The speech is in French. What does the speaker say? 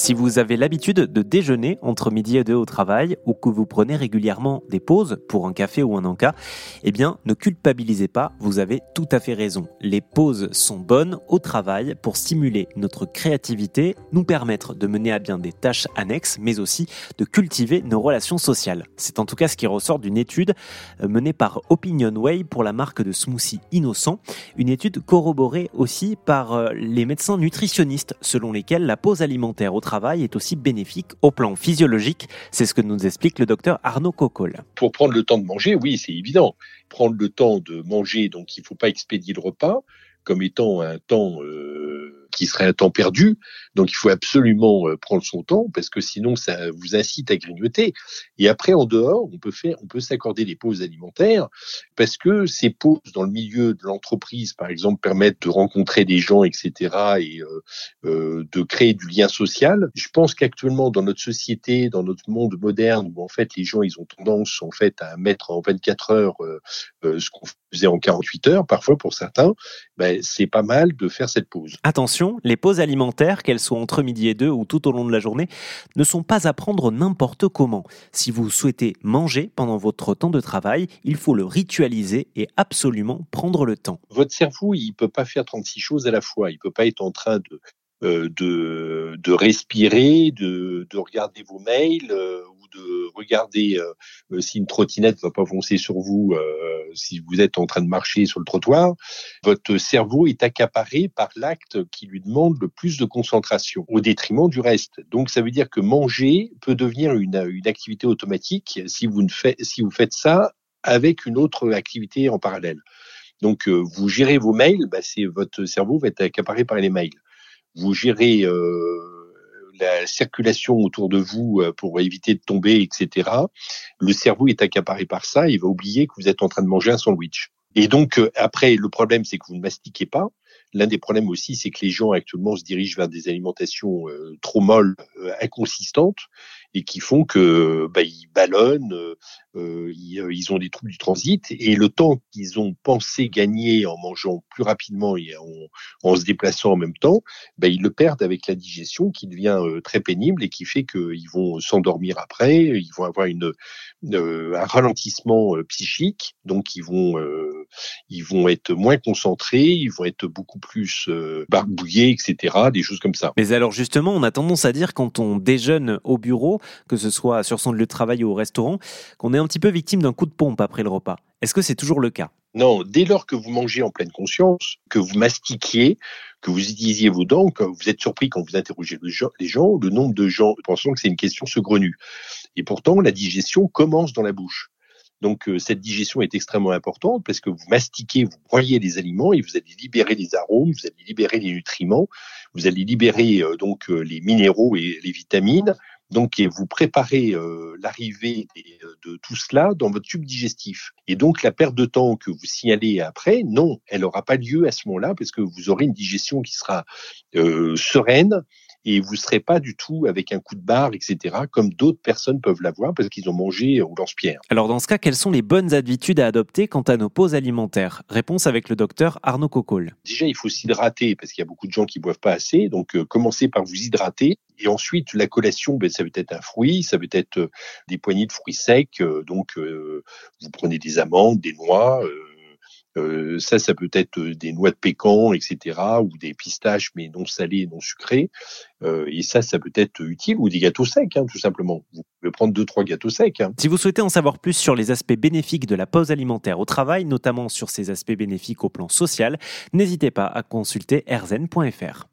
Si vous avez l'habitude de déjeuner entre midi et deux au travail ou que vous prenez régulièrement des pauses pour un café ou un encas, eh bien, ne culpabilisez pas, vous avez tout à fait raison. Les pauses sont bonnes au travail pour stimuler notre créativité, nous permettre de mener à bien des tâches annexes, mais aussi de cultiver nos relations sociales. C'est en tout cas ce qui ressort d'une étude euh, menée par Opinion Way pour la marque de smoothie Innocent, une étude corroborée aussi par euh, les médecins nutritionnistes selon lesquels la pause alimentaire au travail est aussi bénéfique au plan physiologique. C'est ce que nous explique le docteur Arnaud Coccol. Pour prendre le temps de manger, oui, c'est évident. Prendre le temps de manger, donc il ne faut pas expédier le repas comme étant un temps euh, qui serait un temps perdu. Donc il faut absolument euh, prendre son temps parce que sinon ça vous incite à grignoter. Et après en dehors, on peut faire, on peut s'accorder des pauses alimentaires parce que ces pauses dans le milieu de l'entreprise, par exemple, permettent de rencontrer des gens, etc. et euh, euh, de créer du lien social. Je pense qu'actuellement dans notre société, dans notre monde moderne, où en fait les gens ils ont tendance en fait à mettre en 24 heures ce qu'on faisait en 48 heures, parfois pour certains, ben, c'est pas mal de faire cette pause. Attention les pauses alimentaires, qu'elles soient entre midi et deux ou tout au long de la journée, ne sont pas à prendre n'importe comment. Si vous souhaitez manger pendant votre temps de travail, il faut le ritualiser et absolument prendre le temps. Votre cerveau, il peut pas faire 36 choses à la fois. Il peut pas être en train de de, de, respirer, de, de, regarder vos mails euh, ou de regarder euh, si une trottinette va pas foncer sur vous si vous êtes en train de marcher sur le trottoir. Votre cerveau est accaparé par l'acte qui lui demande le plus de concentration au détriment du reste. Donc ça veut dire que manger peut devenir une, une activité automatique si vous, ne fait, si vous faites ça avec une autre activité en parallèle. Donc, vous gérez vos mails, bah, c'est votre cerveau va être accaparé par les mails vous gérez euh, la circulation autour de vous euh, pour éviter de tomber, etc. Le cerveau est accaparé par ça, il va oublier que vous êtes en train de manger un sandwich. Et donc euh, après, le problème, c'est que vous ne mastiquez pas. L'un des problèmes aussi, c'est que les gens actuellement se dirigent vers des alimentations trop molles, inconsistantes, et qui font que bah, ils ballonnent, euh, ils, ont des troubles du transit, et le temps qu'ils ont pensé gagner en mangeant plus rapidement et en, se déplaçant en même temps, bah, ils le perdent avec la digestion qui devient très pénible et qui fait qu'ils vont s'endormir après, ils vont avoir une, un ralentissement psychique, donc ils vont ils vont être moins concentrés, ils vont être beaucoup plus euh, barbouillés, etc., des choses comme ça. Mais alors justement, on a tendance à dire quand on déjeune au bureau, que ce soit sur son lieu de travail ou au restaurant, qu'on est un petit peu victime d'un coup de pompe après le repas. Est-ce que c'est toujours le cas? Non, dès lors que vous mangez en pleine conscience, que vous mastiquiez, que vous utilisiez vos dents, que vous êtes surpris quand vous interrogez les gens, le nombre de gens pensant que c'est une question saugrenue. Et pourtant, la digestion commence dans la bouche. Donc euh, cette digestion est extrêmement importante parce que vous mastiquez, vous broyez les aliments et vous allez libérer les arômes, vous allez libérer les nutriments, vous allez libérer euh, donc euh, les minéraux et les vitamines. Donc, et vous préparez l'arrivée de tout cela dans votre tube digestif. Et donc, la perte de temps que vous signalez après, non, elle n'aura pas lieu à ce moment-là parce que vous aurez une digestion qui sera sereine, et vous ne serez pas du tout avec un coup de barre, etc., comme d'autres personnes peuvent l'avoir parce qu'ils ont mangé au lance-pierre. Alors dans ce cas, quelles sont les bonnes habitudes à adopter quant à nos pauses alimentaires? Réponse avec le docteur Arnaud Coccol. Déjà, il faut s'hydrater parce qu'il y a beaucoup de gens qui boivent pas assez, donc euh, commencez par vous hydrater. Et ensuite, la collation, ben, ça peut être un fruit, ça peut être euh, des poignées de fruits secs. Euh, donc, vous prenez des amandes, des noix, euh, ça, ça peut être euh, des noix de pécan, etc., ou des pistaches, mais non salées, non sucrées. Euh, et ça, ça peut être utile, ou des gâteaux secs, hein, tout simplement. Vous pouvez prendre deux, trois gâteaux secs. Hein. Si vous souhaitez en savoir plus sur les aspects bénéfiques de la pause alimentaire au travail, notamment sur ces aspects bénéfiques au plan social, n'hésitez pas à consulter erzen.fr.